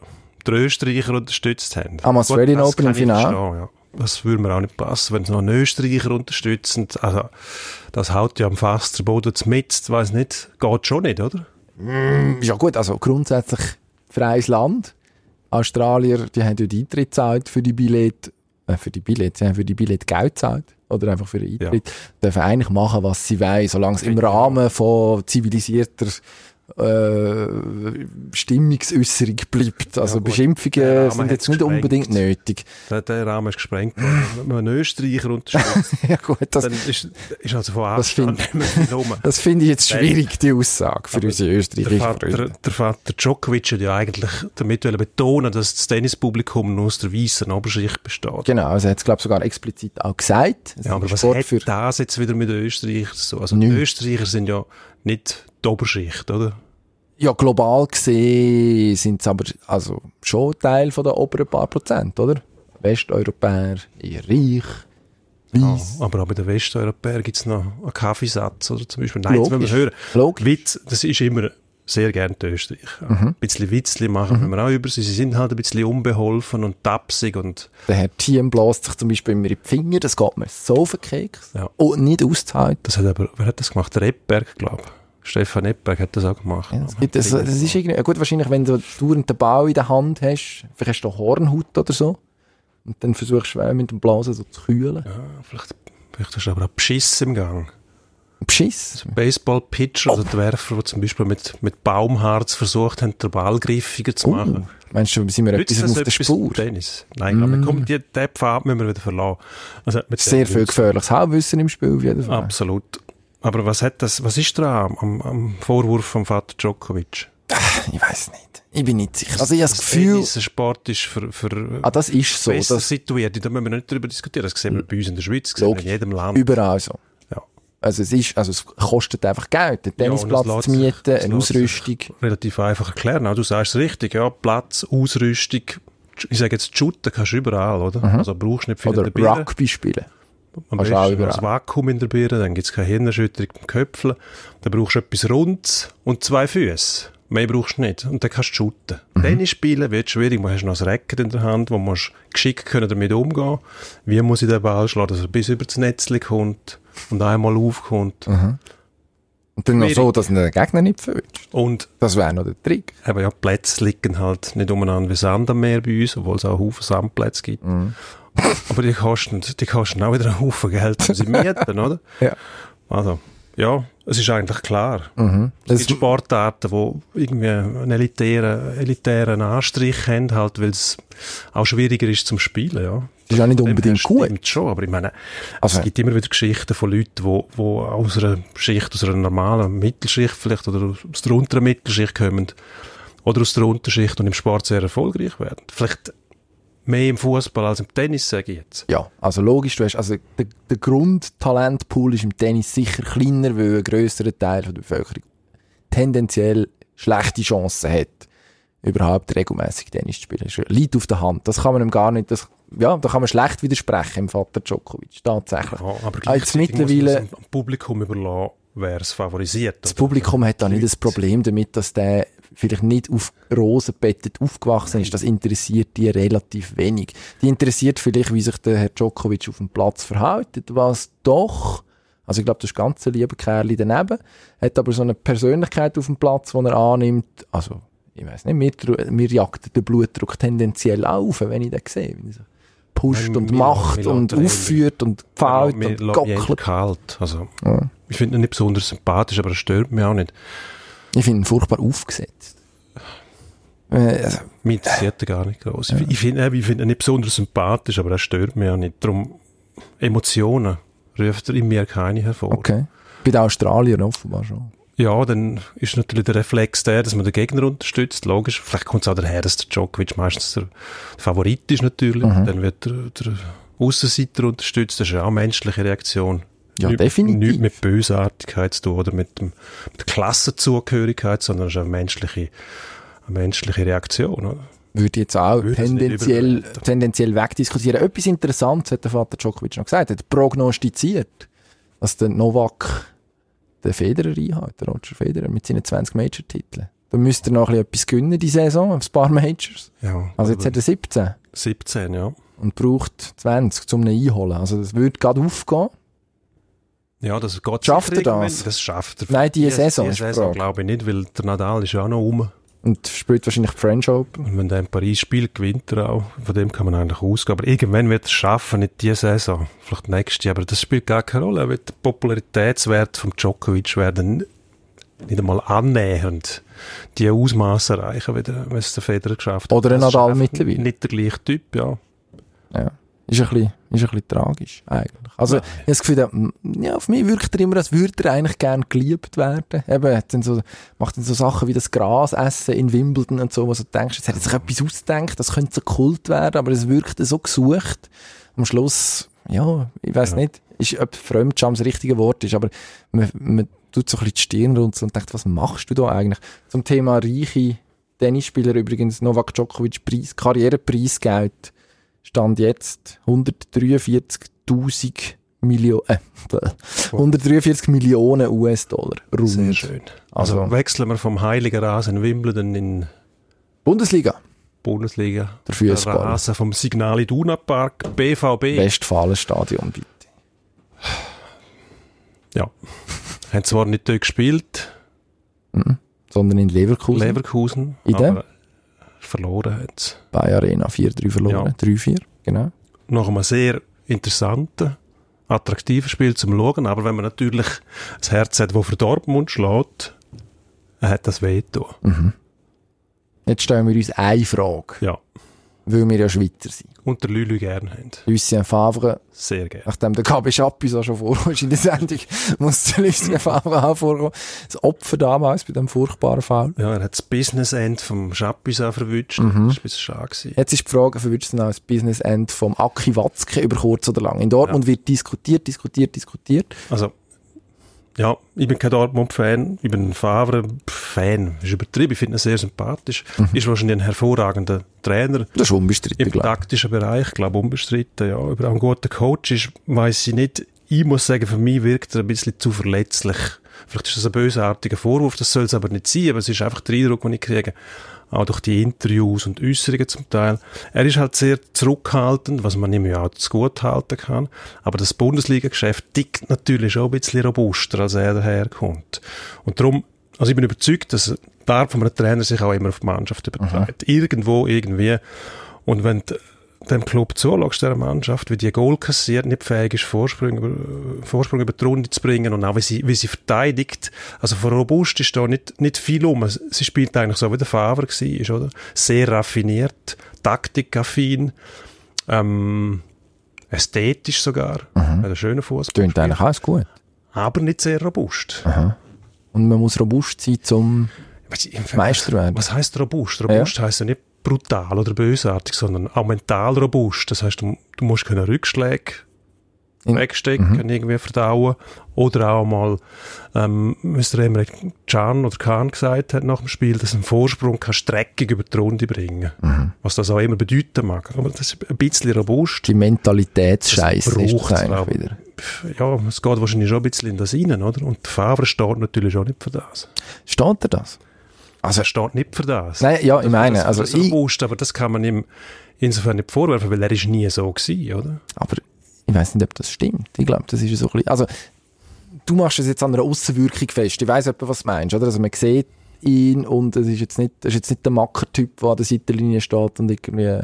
die Österreicher unterstützt haben. Am Australian Open im Finale. Ja. Das würde mir auch nicht passen, wenn sie noch einen Österreicher unterstützen. Also, das haut ja am Fass Boden mit, weiß nicht, geht schon nicht, oder? Ja gut, also grundsätzlich freies Land. Australier, die haben ja die Eintritt gezahlt für die Billett, äh, für die Billett, sie haben für die Billett Geld gezahlt. Oder einfach für den Eintritt. Dürfen eigentlich machen, was sie wollen, solange es im Rahmen von zivilisierter äh, Stimmungsäußerung bleibt. Also der Beschimpfungen sind jetzt nicht gesprengt. unbedingt nötig. Der, der Rahmen ist gesprengt worden. Wenn man einen Österreicher unterstützt, ja gut, das, dann ist, ist also von Das Abstand find- nicht mehr viel rum. das finde ich jetzt schwierig, die Aussage für Aber unsere Der österreichischen Vater, Freunde. der Vater Djokovic hat ja eigentlich damit betonen, dass das Tennispublikum nur aus der weißen Oberschicht besteht. Genau, also er hat es glaube sogar explizit auch gesagt. Es Ja, aber was Sport hat für das jetzt wieder mit den Österreichern so? Also. Österreicher sind ja nicht die Oberschicht, oder? Ja, global gesehen sind es aber also schon Teil von der oberen paar Prozent, oder? Westeuropäer, eher reich, weiss. Aber auch bei den Westeuropäern gibt es noch einen Kaffeesatz, oder zum Beispiel. Nein, Logisch. müssen wir hören. Logisch. Witz, das ist immer sehr gern die Österreicher. Mhm. Ein bisschen Witzli machen wir auch über sie. Sie sind halt ein bisschen unbeholfen und tapsig und Der Herr Thiem bläst sich zum Beispiel immer in die Finger, das geht mir so auf den Keks. Ja. Und nicht auszuhalten. das hat aber, wer hat das gemacht? Der Epberg, glaube ich. Stefan Epberg hat das auch gemacht. Ja, das, das, das ist irgendwie, gut, wahrscheinlich, wenn du dauernd den Ball in der Hand hast, vielleicht hast du Hornhaut oder so, und dann versuchst du äh, mit dem Blasen so zu kühlen. Ja, vielleicht, vielleicht hast du aber auch Beschiss im Gang. Beschiss. Baseball-Pitcher oder die Werfer, die zum Beispiel mit, mit Baumharz versucht haben, den Ball griffiger zu Oh, machen. meinst du, sind wir Nützt etwas auf der etwas Spur? Tennis? Nein, aber komm, die, den Pfad müssen wir wieder verlassen. Also, Sehr viel gefährliches Halbwissen im Spiel, auf jeden Fall. Absolut. Aber was hat das, was ist dran am, am Vorwurf vom Vater Djokovic? Ich weiß nicht. Ich bin nicht sicher. Also ich habe das Gefühl, Tennis ein Sport ist für, für ah, das ist so. besser Das situiert. Da müssen wir nicht drüber diskutieren. Das sehen wir bei uns in der Schweiz, das sehen wir Logisch. in jedem Land. überall so. Ja. Also es ist, also es kostet einfach Geld, einen Ja, Tennisplatz lässt zu mieten, eine Ausrüstung. Relativ einfach erklären. Du sagst es richtig, ja. Platz, Ausrüstung. Ich sage jetzt, shooten kannst du überall, oder? Also brauchst nicht viel Mhm. Oder. Rugby spielen. Am besten überall. das Vakuum in der Birne, dann gibt's keine Hirnerschütterung beim Köpfeln. Dann brauchst du etwas Rundes und zwei Füße. Mehr brauchst du nicht. Und dann kannst du shooten. Mhm. Tennis spielen wird schwierig. Du hast noch ein Racket in der Hand, wo du musst geschickt können damit umgehen Wie muss ich den Ball schlagen, dass er bis über das Netz kommt und einmal aufkommt. Mhm. Und dann noch so, dass du den Gegner nicht verwirrst. Und Das wäre noch der Trick. eben, ja, Plätze liegen halt nicht umeinander wie Sand am Meer bei uns, obwohl es auch Haufen Sandplätze gibt. Mhm. Aber die kosten, die kosten auch wieder einen Haufen Geld, um sie mieten, oder? Ja. Also, ja, es ist eigentlich klar. Mhm. Es Das, gibt Sportarten, die irgendwie einen elitären, elitären Anstrich haben, halt, weil es auch schwieriger ist zum Spielen, ja. ist auch nicht unbedingt her gut. Stimmt schon, aber ich meine, Also- es gibt immer wieder Geschichten von Leuten, die, die aus einer Schicht, aus einer normalen Mittelschicht vielleicht oder aus der unteren Mittelschicht kommen oder aus der Unterschicht und im Sport sehr erfolgreich werden. Vielleicht mehr im Fußball als im Tennis, sage ich jetzt. Ja, also logisch, du hast, also der, der Grundtalentpool ist im Tennis sicher kleiner, weil ein grösserer Teil der Bevölkerung tendenziell schlechte Chancen hat, überhaupt regelmäßig Tennis zu spielen. Das liegt auf der Hand. Das kann man ihm gar nicht, das, ja, da kann man schlecht widersprechen im Vater Djokovic, tatsächlich. Ja, aber Ah, jetzt gleichzeitig muss man mittlerweile- Publikum überlassen, wer es favorisiert. Das? Publikum hat da nicht das Problem damit, dass der vielleicht nicht auf Rosen bettet aufgewachsen ist. Das interessiert die relativ wenig. Die interessiert vielleicht, wie sich der Herr Djokovic auf dem Platz verhält, was doch, also ich glaube, das ist ganz ein lieber Kerl daneben, hat aber so eine Persönlichkeit auf dem Platz, die er annimmt, also, ich weiß nicht, mir, mir jagt der Blutdruck tendenziell auf, wenn ich den sehe. Wenn er so pusht und mir- macht mir und aufführt und mir und gockelt. kalt. Also, Ja. Ich finde ihn nicht besonders sympathisch, aber er stört mich auch nicht. Ich finde ihn furchtbar aufgesetzt. Äh, also, Mich interessiert er gar nicht groß. Ich, ich finde ich find ihn nicht besonders sympathisch, aber er stört mich auch nicht. Darum, Emotionen ruft er in mir keine hervor. Okay. Bei den Australiern offenbar schon. Ja, dann ist natürlich der Reflex der, dass man den Gegner unterstützt, logisch. Vielleicht kommt es auch daher, dass der Djokovic meistens der Favorit ist natürlich. Mhm. Dann wird der, der Aussenseiter unterstützt. Das ist ja auch eine menschliche Reaktion. Ja, Nicht- definitiv. Nicht mit Bösartigkeit zu tun oder mit, dem, mit der Klassenzugehörigkeit, sondern es ist eine menschliche, eine menschliche Reaktion. Oder? Würde jetzt auch Würde tendenziell, tendenziell wegdiskutieren. Etwas Interessantes hat der Vater Djokovic noch gesagt. Er hat prognostiziert, dass der Novak den Federer einhält, der Roger Federer, mit seinen 20 Major-Titeln. Da müsste er noch ein bisschen etwas gewinnen, die Saison, ein paar Majors. Ja, Also jetzt hat er 17 17, ja. und braucht 20, um ihn einholen. Also das würde gerade aufgehen. Ja, das geht Schafft er das? Das schafft er. Nein, die Saison Die die Saison glaube ich nicht, weil der Nadal ist ja auch noch um. Und spielt wahrscheinlich die French Open. Und wenn der in Paris spielt, gewinnt er auch. Von dem kann man eigentlich ausgehen. Aber irgendwann wird er es schaffen, nicht diese Saison. Vielleicht nächste. Aber das spielt gar keine Rolle. Er wird der Popularitätswert vom Djokovic werden nicht einmal annähernd die Ausmaße erreichen, wie der, wie es der Federer geschafft hat. Oder ein Nadal mittlerweile. Nicht der gleiche Typ, ja. Ja. Ist ein bisschen, ist ein bisschen tragisch, eigentlich. Also, ich habe das Gefühl, der, ja, auf mich wirkt er immer, als würde er eigentlich gern geliebt werden. Eben, hat dann so, macht dann so Sachen wie das Gras essen in Wimbledon und so, wo du denkst, jetzt hat er sich etwas ausgedacht, das könnte so Kult werden, aber es wirkt so gesucht. Am Schluss, ja, ich weiß Ja. nicht, ist, ob Fremdscham das richtige Wort ist, aber man, man tut so ein bisschen die Stirn runter und denkt, was machst du da eigentlich? Zum Thema reiche Tennisspieler übrigens, Novak Djokovic Preis, Karrierepreisgeld Stand jetzt 143.000 Millionen, äh, 143 Millionen US-Dollar. Rund. Sehr schön. Also, Also- wechseln wir vom Heiligen Rasen Wimbledon in Bundesliga, Bundesliga. der Fußball. Rasen vom Signal Iduna Park, BVB. Westfalenstadion, bitte. Ja. Haben zwar nicht dort gespielt, Sondern in Leverkusen. Leverkusen, In der? Verloren sie. bei Arena 4-3 verloren. Ja. 3-4, genau. Nach einem sehr interessanten, attraktiven Spiel zum Schauen, aber wenn man natürlich das Herz hat, das für Dortmund schlägt, hat das Veto. Jetzt stellen wir uns eine Frage, Ja. Weil wir ja Schweizer sind. Und der Lülü gerne haben. Lucien Favre, Sehr gerne. nachdem der Gabi Schappi so schon vorkommt in der Sendung, muss der Lucien Favre auch vorkommen. Das Opfer damals bei dem furchtbaren Fall. Ja, er hat das Business End vom Chappis auch verwünscht. Mhm. Das war ein bisschen schade. gewesen. Jetzt ist die Frage, verwünscht dann auch das Business End vom Aki Watzke über kurz oder lang. In Dortmund wird diskutiert, diskutiert, diskutiert. Also, ja, ich bin kein Dortmund-Fan, ich bin ein Favre-Fan. Ist übertrieben, ich finde ihn sehr sympathisch. Ist wahrscheinlich ein hervorragender Trainer. Das ist unbestritten, Im taktischen Bereich, glaube unbestritten, ja. Über einen guten Coach ist, weiss ich nicht. Ich muss sagen, für mich wirkt er ein bisschen zu verletzlich. Vielleicht ist das ein bösartiger Vorwurf, das soll es aber nicht sein, aber es ist einfach der Eindruck, den ich kriege. Auch durch die Interviews und Äußerungen zum Teil. Er ist halt sehr zurückhaltend, was man ihm ja auch zu gut halten kann. Aber das Bundesliga-Geschäft tickt natürlich schon ein bisschen robuster, als er daherkommt. Und darum, also ich bin überzeugt, dass die Art von einem Trainer sich auch immer auf die Mannschaft überträgt. Irgendwo, irgendwie. Und wenn du dem Club zuschaust, dieser Mannschaft, wie die Goal kassiert, nicht fähig ist, Vorsprung über, Vorsprung über die Runde zu bringen und auch wie sie, wie sie verteidigt. Also von robust ist da nicht, nicht viel um. Sie spielt eigentlich so, wie der Favre war, oder? Sehr raffiniert, taktikaffin, ähm, ästhetisch sogar, mhm. hat einen schönen Fußball. Tönt eigentlich alles gut. Aber nicht sehr robust. Und man muss robust sein, zum Meister werden. Was heißt robust? Robust ja. heißt ja nicht brutal oder bösartig, sondern auch mental robust. Das heißt, du, du musst keine Rückschläge In, wegstecken, mhm. irgendwie verdauen. Oder auch mal, ähm, der Emre Can oder Kahn gesagt hat nach dem Spiel, dass ein Vorsprung kann Streckung über die Runde bringen. Mhm. Was das auch immer bedeuten mag. Aber das ist ein bisschen robust. Die Mentalitätsscheiße ist das eigentlich wieder. Ja, es geht wahrscheinlich schon ein bisschen in das rein, oder? Und Favre steht natürlich auch nicht für das. Steht er das? Also, er steht nicht für das. Nein, ja, ich meine, also, das ich, robust, aber das kann man ihm insofern nicht vorwerfen, weil er ist nie so gewesen, oder? Aber ich weiß nicht, ob das stimmt. Ich glaube, das ist so ein bisschen, also du machst es jetzt an einer Außenwirkung fest. Ich weiß etwa, was du meinst, oder? Also man sieht ihn und es ist jetzt nicht, das ist jetzt nicht der Macker-Typ, der an der Seitenlinie steht und irgendwie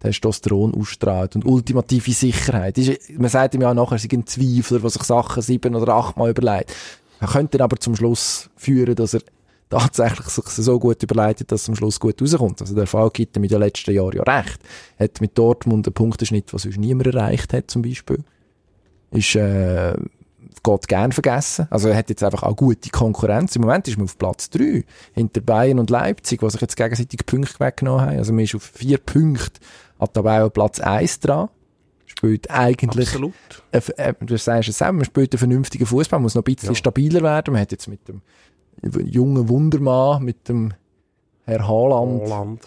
Testosteron ausstrahlt und ultimative Sicherheit. Man sagt ihm ja nachher, sie ein Zweifler, der sich Sachen sieben oder achtmal überlegt. Er könnte aber zum Schluss führen, dass er tatsächlich sich so gut überleitet, dass es am Schluss gut rauskommt. Also der Fall gibt ihm in den letzten Jahren ja recht. Hat mit Dortmund einen Punktenschnitt, was sonst niemand erreicht hat, zum Beispiel. Ist, äh, geht gern vergessen. Also er hat jetzt einfach auch gute Konkurrenz. Im Moment ist man auf Platz 3 hinter Bayern und Leipzig, was sich jetzt gegenseitig Punkte weggenommen haben. Also man ist auf vier Punkte an Platz 1 dran. Spielt eigentlich, Absolut. Äh, äh, du sagst es selber, man spielt einen vernünftigen Fußball, muss noch ein bisschen ja. stabiler werden. Man hat jetzt mit dem jungen Wundermann, mit dem Herr Haaland, Haaland.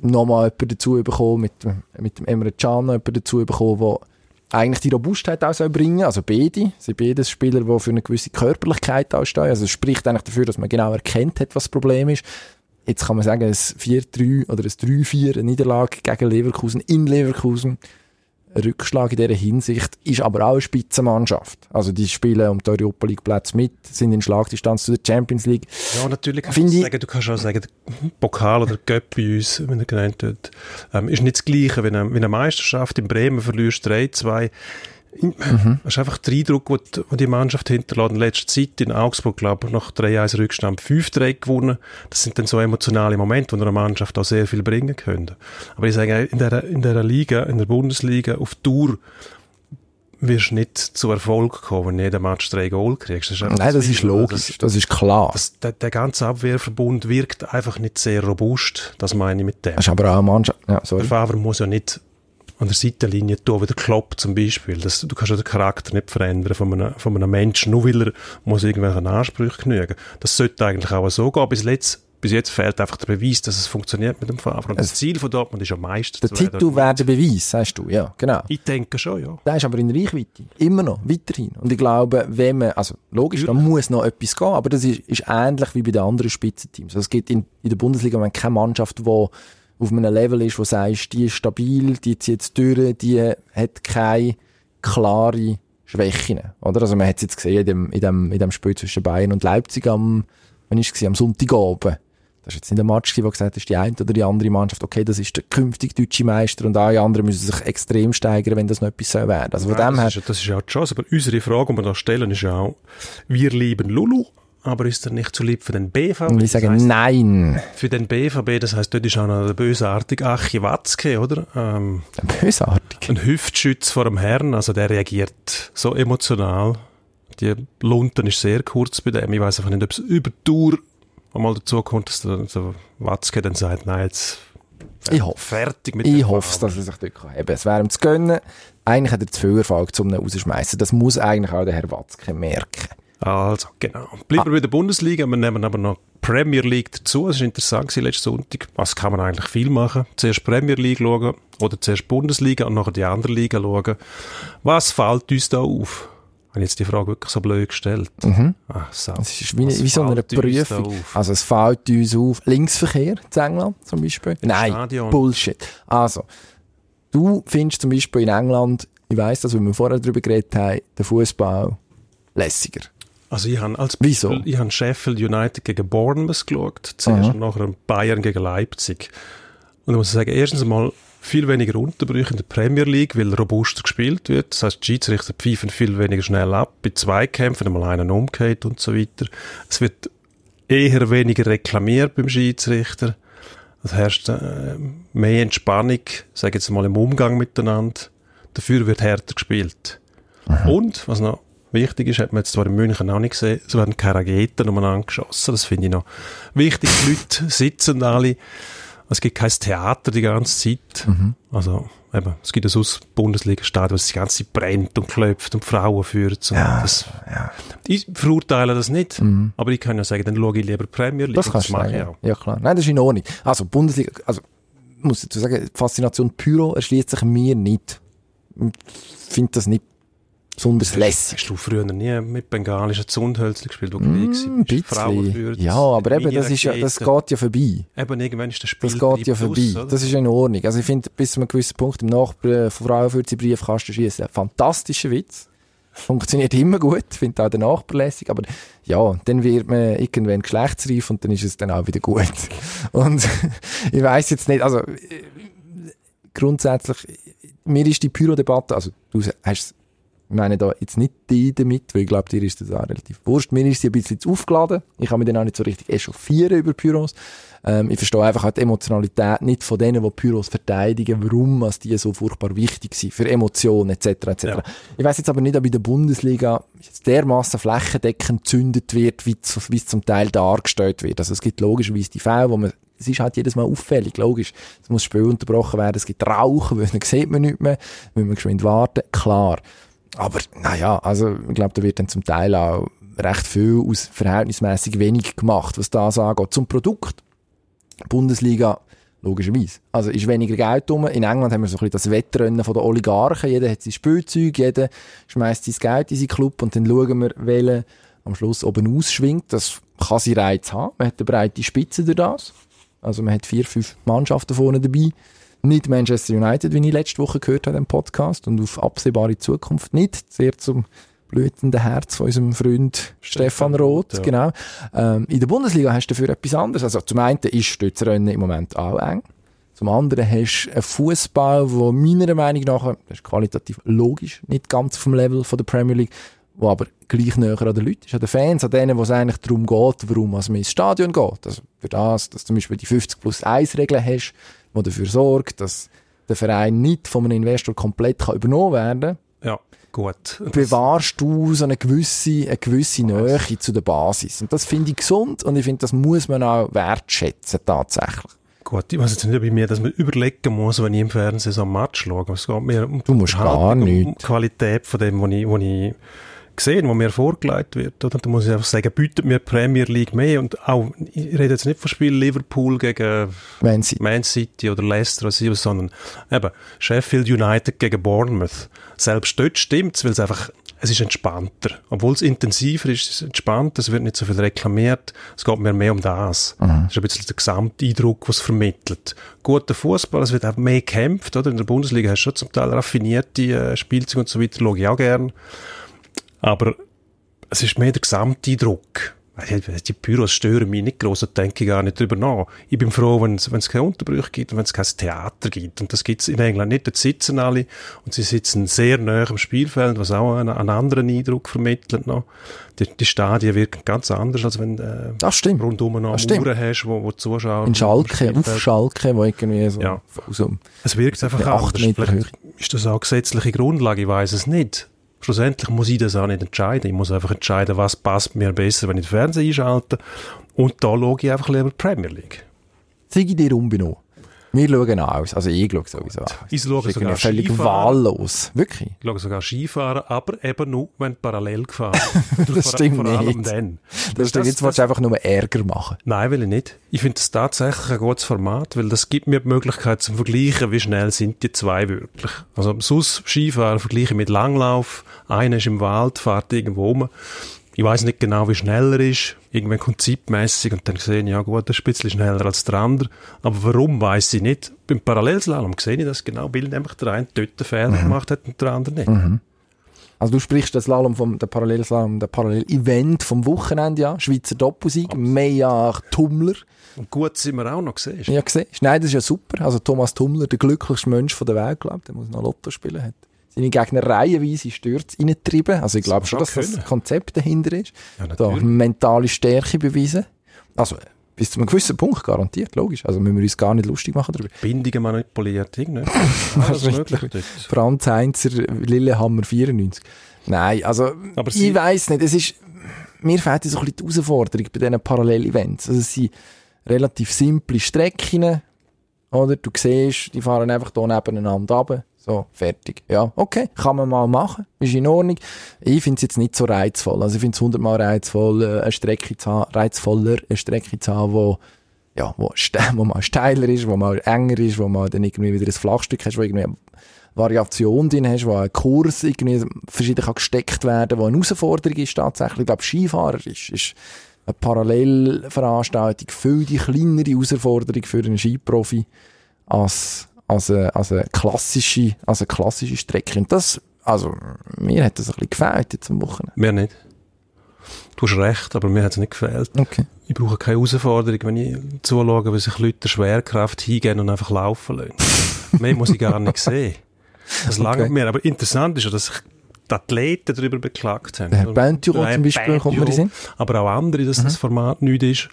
nochmal jemanden dazu bekommen, mit, mit dem Emre Can jemanden dazu bekommen, der eigentlich die Robustheit auch soll bringen Also beide sind beides Spieler, die für eine gewisse Körperlichkeit ausstehen. Also es spricht eigentlich dafür, dass man genau erkennt hat, was das Problem ist. Jetzt kann man sagen, ein 4-3 oder ein 3-4, eine Niederlage gegen Leverkusen in Leverkusen Rückschlag in dieser Hinsicht, ist aber auch eine Spitzenmannschaft. Also die spielen um die Europa League Plätze mit, sind in Schlagdistanz zu der Champions League. Ja, natürlich kannst du sagen, du kannst auch sagen, der Pokal oder Göpp bei uns, wenn er genannt wird, ähm, ist nicht das Gleiche, wenn eine, wenn eine Meisterschaft in Bremen verlierst 3-2, Mhm. Das ist einfach der Eindruck, den die Mannschaft hinterlässt. In letzter Zeit in Augsburg, glaube ich, nach 3-1 Rückstand 5-3 gewonnen. Das sind dann so emotionale Momente, wo einer Mannschaft auch sehr viel bringen können. Aber ich sage, in der, in der Liga, in der Bundesliga, auf Tour, wirst du nicht zu Erfolg kommen, wenn jeder Match drei Goal kriegst. Das Nein, das ist logisch, das, das ist klar. Das, der, der, ganze Abwehrverbund wirkt einfach nicht sehr robust, das meine ich mit dem. Das ist aber auch eine Mannschaft, ja, sorry. Der Favre muss ja nicht an der Seitenlinie tun, wie der Klopp zum Beispiel. Das, du kannst ja den Charakter nicht verändern von einem, von einem Menschen, nur weil er muss irgendwelchen Ansprüchen genügen. Das sollte eigentlich auch so gehen. Bis jetzt, bis jetzt fehlt einfach der Beweis, dass es funktioniert mit dem Favre. Und das Ziel von Dortmund ist ja meistens Der Titel wäre der Beweis, sagst du, ja, genau. Ich denke schon, ja. Der ist aber in Reichweite. Immer noch, weiterhin. Und ich glaube, wenn man, also logisch, da muss noch etwas gehen, aber das ist, ist ähnlich wie bei den anderen Spitzenteams. Also es gibt in, in der Bundesliga keine Mannschaft, die auf einem Level ist, wo du sagst, die ist stabil, die zieht es durch, die hat keine klare Schwächen. Oder? Also man hat es jetzt gesehen in dem, in, dem, in dem Spiel zwischen Bayern und Leipzig am, wann ist es am Sonntagabend. Das ist jetzt nicht der Match, wo gesagt ist, die eine oder die andere Mannschaft, okay, das ist der künftige deutsche Meister und alle anderen müssen sich extrem steigern, wenn das noch etwas soll werden. Also von Nein, dem das, her, ist, das ist ja die Chance, aber unsere Frage, die wir da stellen, ist ja auch, wir lieben Lulu aber ist er nicht zu lieb für den BVB? Und ich sage das heißt, nein. Für den BVB, das heißt, dort ist auch noch der bösartige Achi Watzke, oder? Ähm, bösartig? Ein Hüftschütz vor dem Herrn, also der reagiert so emotional. Die Lunten ist sehr kurz bei dem. Ich weiß einfach nicht, ob es über die Tour einmal dazu kommt, dass der, der Watzke dann sagt, nein, jetzt ich hoffe. Fertig mit Ich hoffe, dass er sich dort kann. Eben, es wäre ihm zu gönnen. Eigentlich hat er zu viel Erfolg, um ihn rauszuschmeißen. Das muss eigentlich auch der Herr Watzke merken. Also, genau. Bleiben wir ah. bei der Bundesliga, wir nehmen aber noch Premier League dazu. Es war interessant letzten Sonntag. Was kann man eigentlich viel machen? Zuerst Premier League schauen oder zuerst Bundesliga und nachher die andere Liga schauen. Was fällt uns da auf? Habe ich jetzt die Frage wirklich so blöd gestellt? Mhm. Ach, so. Es ist wie, wie so eine Prüfung. Also es fällt uns auf Linksverkehr in England zum Beispiel. Nein, Stadion. Bullshit. Also, du findest zum Beispiel in England, ich weiss das, weil wir vorher darüber geredet haben, den Fußball lässiger. Also ich habe als Wieso? ich habe Sheffield United gegen Bournemouth geschaut, zuerst und nachher Bayern gegen Leipzig. Und ich muss sagen, erstens einmal viel weniger Unterbrüche in der Premier League, weil robuster gespielt wird. Das heißt, die Schiedsrichter pfeifen viel weniger schnell ab. Bei Zweikämpfen einmal einen umgeht und so weiter. Es wird eher weniger reklamiert beim Schiedsrichter. Es herrscht äh, mehr Entspannung, sage jetzt mal im Umgang miteinander. Dafür wird härter gespielt. Mhm. Und, was noch wichtig ist, hat man jetzt zwar in München auch nicht gesehen, es werden keine Raketen umeinander geschossen, das finde ich noch wichtig. Die Leute sitzen alle, Es gibt kein Theater die ganze Zeit. Mhm. Also, eben, es gibt ein aus Bundesliga-Stadion, das die ganze Zeit brennt und klopft und Frauen führt. Und Ja, das, ja. Ich verurteile das nicht, Mhm. aber ich kann ja sagen, dann schaue ich lieber Premier League. Das kannst du mache sagen. ich auch. Ja, klar. Nein, das ist in Ordnung. Also, Bundesliga, also, ich muss dazu sagen, die Faszination Pyro erschließt sich mir nicht. Ich finde das nicht besonders lässig. Hast du früher nie mit bengalischen Zundhölzchen gespielt, wo du Mm, ein bisschen. Ja, aber eben, das ist ja, das geht ja vorbei. Eben, irgendwann ist das Spiel Das geht ja vorbei. Das ist in Ordnung. Also ich finde, bis zu einem gewissen Punkt im Nachbar von Frauenfürzi Briefkasten schießen, ein fantastischer Witz. Funktioniert immer gut, finde auch der Nachbar lässig, aber ja, dann wird man irgendwann geschlechtsreif und dann ist es dann auch wieder gut. Und ich weiß jetzt nicht, also äh, grundsätzlich, mir ist die Pyro-Debatte, also du hast meine da jetzt nicht die damit, weil ich glaube, dir ist das auch relativ wurscht. Mir ist sie ein bisschen zu aufgeladen. Ich kann mich dann auch nicht so richtig echauffieren über Pyros. Ähm, ich verstehe einfach auch die Emotionalität nicht von denen, die Pyros verteidigen, warum als die so furchtbar wichtig sind für Emotionen etc. etc. Ja. Ich weiß jetzt aber nicht, ob in der Bundesliga jetzt dermaßen flächendeckend gezündet wird, wie es zum Teil dargestellt wird. Also es gibt logischerweise die Fälle, wo man es ist halt jedes Mal auffällig, logisch. Es muss das Spiel unterbrochen werden, es gibt Rauchen, weil dann sieht man nicht mehr, wenn man geschwind warten, klar. Aber, naja, also, ich glaube, da wird dann zum Teil auch recht viel aus verhältnismäßig wenig gemacht, was das angeht. Zum Produkt. Bundesliga, logischerweise. Also, ist weniger Geld drum. In England haben wir so ein bisschen das Wettrennen der Oligarchen. Jeder hat sein Spielzeug, jeder schmeißt sein Geld in seinen Club und dann schauen wir, welcher am Schluss oben ausschwingt. Das kann sie Reiz haben. Man hat eine breite Spitze durch das. Also, man hat vier, fünf Mannschaften vorne dabei nicht Manchester United, wie ich letzte Woche gehört habe im Podcast und auf absehbare Zukunft nicht. Sehr zum blütenden Herz von unserem Freund Stefan Roth, ja. genau. Ähm, in der Bundesliga hast du dafür etwas anderes. Also zum einen ist das Rennen im Moment auch eng. Zum anderen hast du einen Fußball, der meiner Meinung nach, das ist qualitativ logisch, nicht ganz vom Level von der Premier League, wo aber gleich näher an den Leuten ist, an den Fans, an denen, wo es eigentlich darum geht, warum man ins Stadion geht. Also für das, dass du zum Beispiel die 50 plus 1 Regeln hast, die dafür sorgt, dass der Verein nicht von einem Investor komplett kann übernommen werden kann, Ja, gut. bewahrst du so eine gewisse, eine gewisse Nähe zu der Basis. Und das finde ich gesund und ich finde, das muss man auch wertschätzen, tatsächlich. Gut, ich weiß jetzt nicht bei mir, dass man überlegen muss, wenn ich im Fernsehen so ein Match schaue. Es geht mir um Du musst gar Haltung, um die. Qualität von dem, was ich, was ich sehe, was mir vorgelegt wird. Oder? Da muss ich einfach sagen, bietet mir Premier League mehr. Und auch, ich rede jetzt nicht von Spiel Liverpool gegen Wenn sie, Man City oder Leicester oder so, sondern eben Sheffield United gegen Bournemouth. Selbst dort stimmt's, weil es einfach, es ist entspannter. Obwohl es intensiver ist, ist es entspannt, es wird nicht so viel reklamiert, es geht mir mehr um das. Mhm. Das ist ein bisschen der Gesamteindruck, was es vermittelt. Guter Fußball, es wird auch mehr gekämpft, oder? In der Bundesliga hast du schon zum Teil raffinierte äh, Spielzeuge und so weiter, schaue ich auch gern. Aber es ist mehr der Gesamteindruck. Die Büros stören mich nicht gross, da denke ich gar nicht drüber nach. Ich bin froh, wenn es, keine Unterbrüche gibt und wenn es kein Theater gibt. Und das gibt es in England nicht. Dort sitzen alle und sie sitzen sehr nah am Spielfeld, was auch einen, einen anderen Eindruck vermittelt noch. Die, die Stadien wirken ganz anders, als wenn äh, das stimmt. rundum noch. Mauern hast, wo, wo die Zuschauer... In Schalke, auf Schalke, wo irgendwie so, Ja. so Es wirkt einfach anders. Vielleicht ist das auch gesetzliche Grundlage, ich weiß es nicht. Schlussendlich muss ich das auch nicht entscheiden. Ich muss einfach entscheiden, was passt mir besser, wenn ich den Fernseher einschalte. Und da schaue ich einfach lieber die Premier League. Zeige dir unbenommen. Wir schauen auch aus. Also ich schaue sowieso aus. Ich schaue Das ist sogar völlig Skifahren. wahllos. Wirklich. Ich schaue sogar Skifahren, aber eben nur, wenn parallel gefahren. Das vor, stimmt vor allem nicht. dann. Das stimmt. Jetzt willst du einfach nur Ärger machen. Nein, will ich nicht. Ich finde es tatsächlich ein gutes Format, weil das gibt mir die Möglichkeit zum Vergleichen, wie schnell sind die zwei wirklich. Also sonst Skifahren vergleiche ich mit Langlauf. Einer ist im Wald, fährt irgendwo rum. Ich weiß nicht genau, wie schnell er ist. Irgendwann kommt zeitmässig und dann sehe ich, ja gut, der ist ein bisschen schneller als der andere. Aber warum, weiß ich nicht. Beim Parallelslalom sehe ich das genau, weil nämlich der eine dort einen Fehler gemacht hat und der andere nicht. Also du sprichst das Slalom vom, der Parallelslalom, der Parallel-Event vom Wochenende, ja. Schweizer Doppelsieg, Meja Tummler. Und gut sind wir auch noch gesehen. Ja, gesehen. Nein, das ist ja super. Also Thomas Tummler, der glücklichste Mensch von der Welt, glaube ich. Der muss noch Lotto spielen. Hat seine Gegner reihenweise Stürze reingetrieben. Also ich glaube schon, dass das können. Konzept dahinter ist. Ja, da mentale Stärke beweisen. Also bis zu einem gewissen Punkt garantiert, logisch. Also müssen wir uns gar nicht lustig machen darüber. Bindungen manipuliert, irgendwie. Alles Wahrscheinlich. möglich. Franz Heinzer, Lillehammer 94. Nein, also Aber ich weiß nicht, es ist, mir fehlt so ein bisschen die Herausforderung bei diesen Parallel-Events. Also es sind relativ simple Strecken, oder? Du siehst, die fahren einfach hier nebeneinander runter. So, fertig. Ja, okay, kann man mal machen, ist in Ordnung. Ich finde es jetzt nicht so reizvoll. Also ich finde es hundertmal reizvoll, äh, eine Strecke zu haben, reizvoller, eine Strecke zu haben, wo, ja, wo, wo mal steiler ist, wo mal enger ist, wo mal dann irgendwie wieder ein Flachstück hast, wo irgendwie eine Variation drin hast, wo ein Kurs irgendwie verschieden kann gesteckt werden, wo eine Herausforderung ist tatsächlich. Ich glaube, Skifahrer ist, ist eine Parallelveranstaltung, viel die kleinere Herausforderung für einen Skiprofi als als eine, als eine klassische, als eine klassische Strecke. Und das, also, mir hat das ein bisschen gefällt jetzt am Wochenende. Mir nicht. Du hast recht, aber mir hat es nicht gefällt. Okay. Ich brauche keine Herausforderung, wenn ich zuschaue, wie sich Leute der Schwerkraft hingehen und einfach laufen lassen. Mehr muss ich gar nicht sehen. Das okay. langt mir. Aber interessant ist ja, dass sich die Athleten darüber beklagt haben. Der Herr Benturo zum Beispiel, kommt mir in Aber auch andere, dass mhm. das Format nichts ist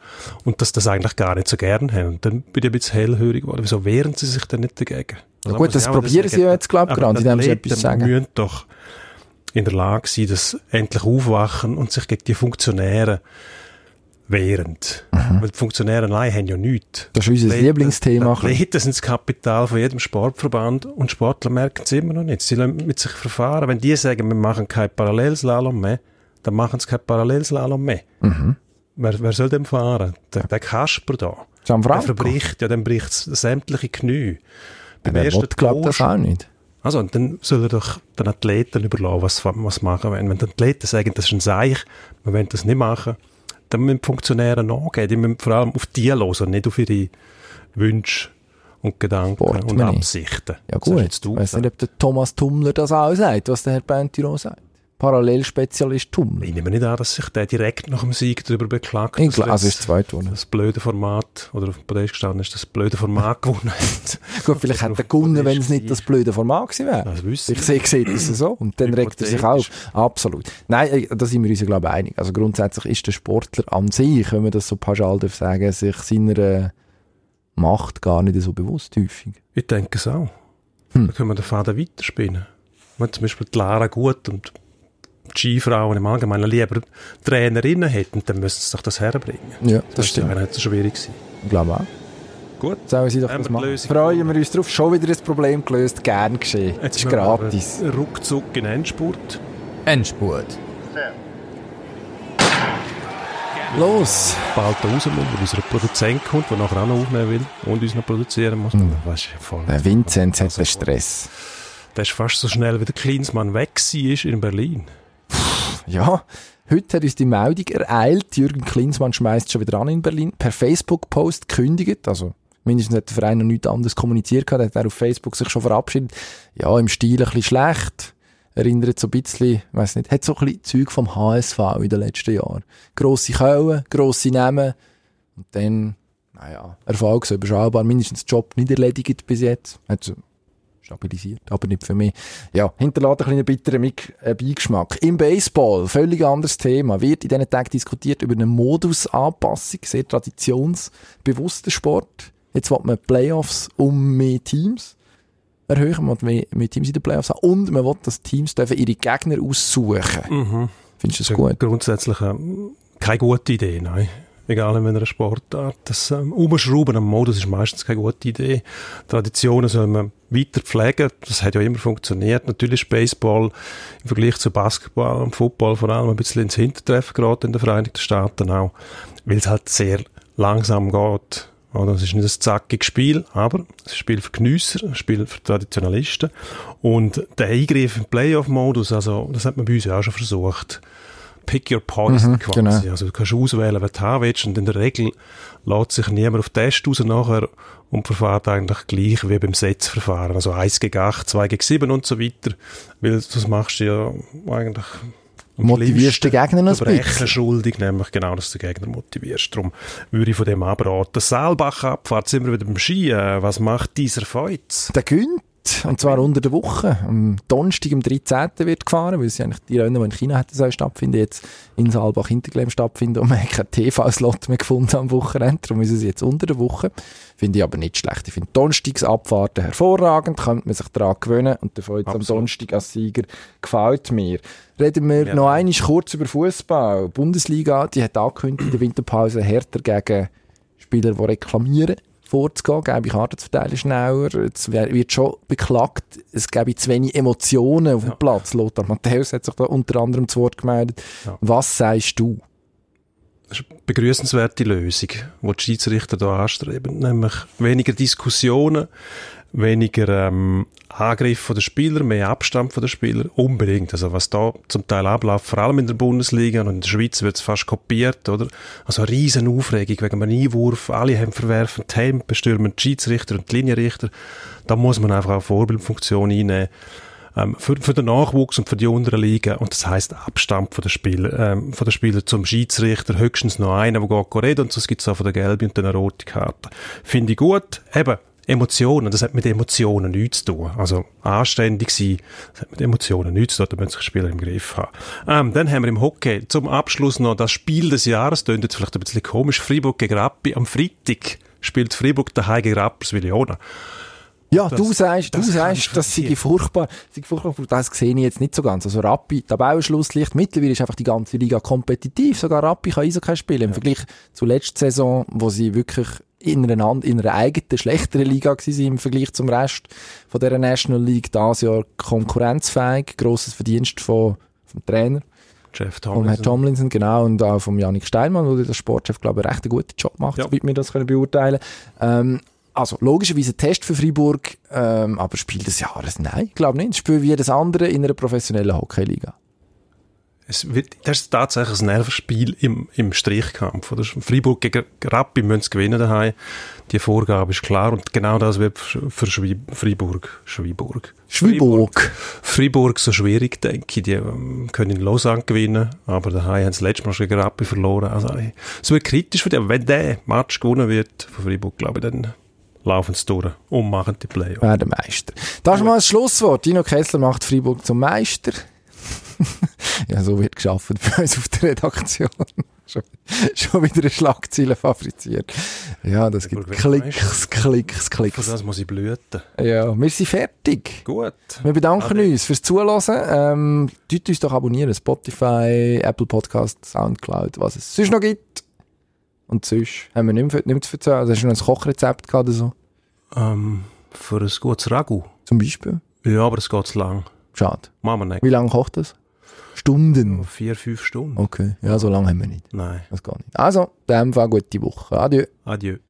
und dass das eigentlich gar nicht so gern haben. Und dann bin ich ein bisschen hellhörig geworden. Wieso wehren sie sich denn nicht dagegen? Also gut, das probieren sie ja jetzt, glaube ich, gerade, indem sie etwas sagen. müssen doch in der Lage sein, dass endlich aufwachen und sich gegen die Funktionäre während. Mhm. Weil die Funktionäre allein haben ja nichts. Das ist unser Lieblingsthema. Athleten sind das Kapital von jedem Sportverband und Sportler merken es immer noch nicht. Sie lassen mit sich verfahren. Wenn die sagen, wir machen kein Parallelslalom mehr, dann machen sie kein Parallelslalom mehr. Mhm. Wer, wer soll denn fahren? Der, der Kasper da. Der verbricht, ja, dann bricht sämtliche Knie. Beim ja, ersten glaubt das auch nicht. Also, und dann soll er doch den Athleten überlassen, was, was machen wollen. Wenn die Athleten sagen, das ist ein Seich, wir wollen das nicht machen, dann müssen die Funktionäre nachgeben. Die müssen vor allem auf die hören, nicht auf ihre Wünsche und Gedanken Sport, und Absichten. Ja gut, ich weiß nicht, ob der Thomas Tummler das auch sagt, was der Herr Bentiro sagt. Parallelspezialist Tummler. Ich nehme nicht an, dass sich der direkt nach dem Sieg darüber beklagt. Ich glaube, also ist zweit Das blöde Format, oder auf dem Podest gestanden ist, das blöde Format gewonnen hat. Gut, vielleicht hätte er gewonnen, wenn es nicht das blöde Format gewesen wäre. Das wissen ich sehe, sehe das so. Und dann regt er sich auf. Absolut. Nein, äh, da sind wir uns, glaube ich, einig. Also grundsätzlich ist der Sportler an sich, wenn man das so pauschal darf sagen, sich seiner äh, Macht gar nicht so bewusst häufig. Ich denke es auch. Hm. Da können wir den Faden weiterspinnen. Wenn zum Beispiel die Lara gut und Skifrauen im Allgemeinen lieber Trainerinnen hätten, dann müssten sie doch das herbringen. Ja, das, das stimmt. Das wäre nicht so schwierig gewesen. Ich glaube auch. Gut. Sollen Sie doch das machen. Freuen wir uns darauf. Schon wieder ein Problem gelöst. Gern geschehen. Jetzt ist gratis. Ruckzuck in Endspurt. Endspurt. Los! Bald raus, wenn unser Produzent kommt, der nachher auch noch aufnehmen will und uns noch produzieren muss. Mhm. Weißt, voll der Vinzenz hat den Stress. Der ist fast so schnell, wie der Klinsmann weg war in Berlin. Ja, heute hat uns die Meldung ereilt. Jürgen Klinsmann schmeißt schon wieder an in Berlin. Per Facebook-Post kündigt, also mindestens hat der Verein noch nichts anderes kommuniziert hat er auf Facebook sich schon verabschiedet. Ja, im Stil ein bisschen schlecht. Erinnert so ein bisschen, weiß nicht, hat so ein bisschen Zeug vom HSV in den letzten Jahren. Grosse Köln, grosse Namen. Und dann, naja, erfolgsüberschaubar, mindestens Job nicht erledigt bis jetzt. Hat stabilisiert, aber nicht für mich. Ja, hinterlässt einen bitteren äh, Beigeschmack. Im Baseball, völlig anderes Thema, wird in diesen Tagen diskutiert über eine Modusanpassung, sehr traditionsbewusster Sport. Jetzt will man Playoffs um mehr Teams erhöhen, man will mehr, Teams in den Playoffs haben und man will, dass Teams dürfen ihre Gegner aussuchen. Mhm. Findest du das gut? Grundsätzlich keine gute Idee, nein egal in welcher Sportart. Das ähm, Umschrauben am Modus ist meistens keine gute Idee. Traditionen soll man weiter pflegen. Das hat ja immer funktioniert. Natürlich ist Baseball im Vergleich zu Basketball und Football vor allem ein bisschen ins Hintertreffen gerade in den Vereinigten Staaten auch, weil es halt sehr langsam geht. Oder? Es ist nicht ein zackiges Spiel, aber es ist ein Spiel für Genüsser, ein Spiel für Traditionalisten. Und der Eingriff im Playoff-Modus, also, das hat man bei uns ja auch schon versucht. Pick your poison mhm, quasi. Genau. Also du kannst auswählen, was du haben willst und in der Regel lädt sich niemand auf Test raus nachher und verfahrt eigentlich gleich wie beim Setzverfahren. Also 1 gegen 8, 2 gegen 7 und so weiter. Weil das machst du ja eigentlich motivierst den Gegner noch ein bisschen. schuldig, nämlich genau, dass du den Gegner motivierst. Darum würde ich von dem abraten. Saalbach Abfahrt, sind wir wieder beim Ski. Äh, was macht dieser Feuz? Der gönnt und zwar unter der Woche. Am Donnerstag, am 13. wird gefahren, weil es ja eigentlich die Rennen, die in China hätten sollen stattfinden, jetzt in Saalbach Hinterglemm stattfinden und man hat keinen TV-Slot mehr gefunden am Wochenende. Darum ist es jetzt unter der Woche. Finde ich aber nicht schlecht. Ich finde Donnerstagsabfahrten hervorragend, könnte man sich daran gewöhnen und der jetzt am Donnerstag als Sieger gefällt mir. Reden wir ja. noch einmal kurz über Fußball. Bundesliga, die hat angekündigt in der Winterpause härter gegen Spieler, die reklamieren vorzugehen, gelbe Karten zu verteilen schneller. Es wird schon beklagt, es gäbe zu wenig Emotionen auf dem Ja. Platz. Lothar Matthäus hat sich da unter anderem zu Wort gemeldet. Ja. Was sagst du? Das ist eine begrüßenswerte Lösung, die die Schiedsrichter hier anstreben. Nämlich weniger Diskussionen, weniger ähm, Angriff von den Spielern, mehr Abstand von den Spielern. Unbedingt. Also was da zum Teil abläuft, vor allem in der Bundesliga und in der Schweiz wird es fast kopiert, oder? Also eine riesen Aufregung wegen einem Einwurf. Alle haben verwerfen die Helme, bestürmen die Schiedsrichter und die Linienrichter. Da muss man einfach auch Vorbildfunktion einnehmen ähm, für, für den Nachwuchs und für die unteren Ligen. Und das heisst Abstand von den Spieler, ähm, von den Spielern zum Schiedsrichter. Höchstens noch einer, der geht reden und sonst gibt es auch von der gelben und eine rote Karte. Finde ich gut. Eben, Emotionen, das hat mit Emotionen nichts zu tun. Also anständig sein, das hat mit Emotionen nichts zu tun, da müssen sich Spieler im Griff haben. Ähm, dann haben wir im Hockey zum Abschluss noch das Spiel des Jahres, klingt jetzt vielleicht ein bisschen komisch, Freiburg gegen Rappi. Am Freitag spielt Freiburg daheim gegen Rapperswil-Jona. Ja, Das- du sagst, du das kann sagst, das sei furchtbar, sei furchtbar, das sehe ich jetzt nicht so ganz. Also Rappi, Tabellenschlusslicht, mittlerweile ist einfach die ganze Liga kompetitiv, sogar Rappi kann Eishockey spielen. Im Vergleich zur letzten Saison, wo sie wirklich in einer, in einer eigenen, schlechteren Liga gewesen im Vergleich zum Rest von der National League, das Jahr konkurrenzfähig, grosses Verdienst von, vom Trainer, Jeff vom Herrn Tomlinson. Tomlinson, genau, und auch vom Janik Steinmann, der der Sportchef, glaube ich, recht einen guten Job macht, Ja. soweit wir das können beurteilen ähm, Also, logischerweise ein Test für Freiburg, ähm, aber Spiel des Jahres, nein, ich glaube nicht. Spiel wie jedes andere in einer professionellen Hockeyliga. Es wird, das ist tatsächlich ein Nervenspiel im, im Strichkampf. Oder? Freiburg gegen Rappi müssen gewinnen daheim. Die Vorgabe ist klar und genau das wird für für Schwi Freiburg, Schwiburg. Schwiburg. Freiburg so schwierig, denke ich. Die ähm, können in Lausanne gewinnen, aber daheim haben sie letztes Mal schon gegen Rappi verloren. Also, es wird kritisch für die, aber wenn der Match gewonnen wird von Freiburg, glaube ich, dann laufen sie durch und machen die Playoffs. Werden Meister. Das ist mal ein Schlusswort. Dino Kessler macht Freiburg zum Meister. ja, so wird geschafft bei uns auf der Redaktion. schon, schon wieder eine Schlagzeile fabriziert. Ja, das gibt wird Klicks, Klicks, Für Klicks. das muss ich blüten. Ja, wir sind fertig. Gut. Wir bedanken Ade. uns fürs Zuhören. Ähm, tut uns doch abonnieren. Spotify, Apple Podcast, Soundcloud, was es sonst noch gibt. Und sonst haben wir nicht mehr, nicht mehr zu erzählen. Also hast du noch ein Kochrezept gehabt oder so? Ähm, für ein gutes Ragu. Zum Beispiel? Ja, aber es geht zu lang. Schade. Machen wir nicht. Wie lange kocht das? Stunden. Vier, fünf Stunden. Okay. Ja, so lange haben wir nicht. Nein. Das geht nicht. Also, in dem Fall gute Woche. Adieu. Adieu.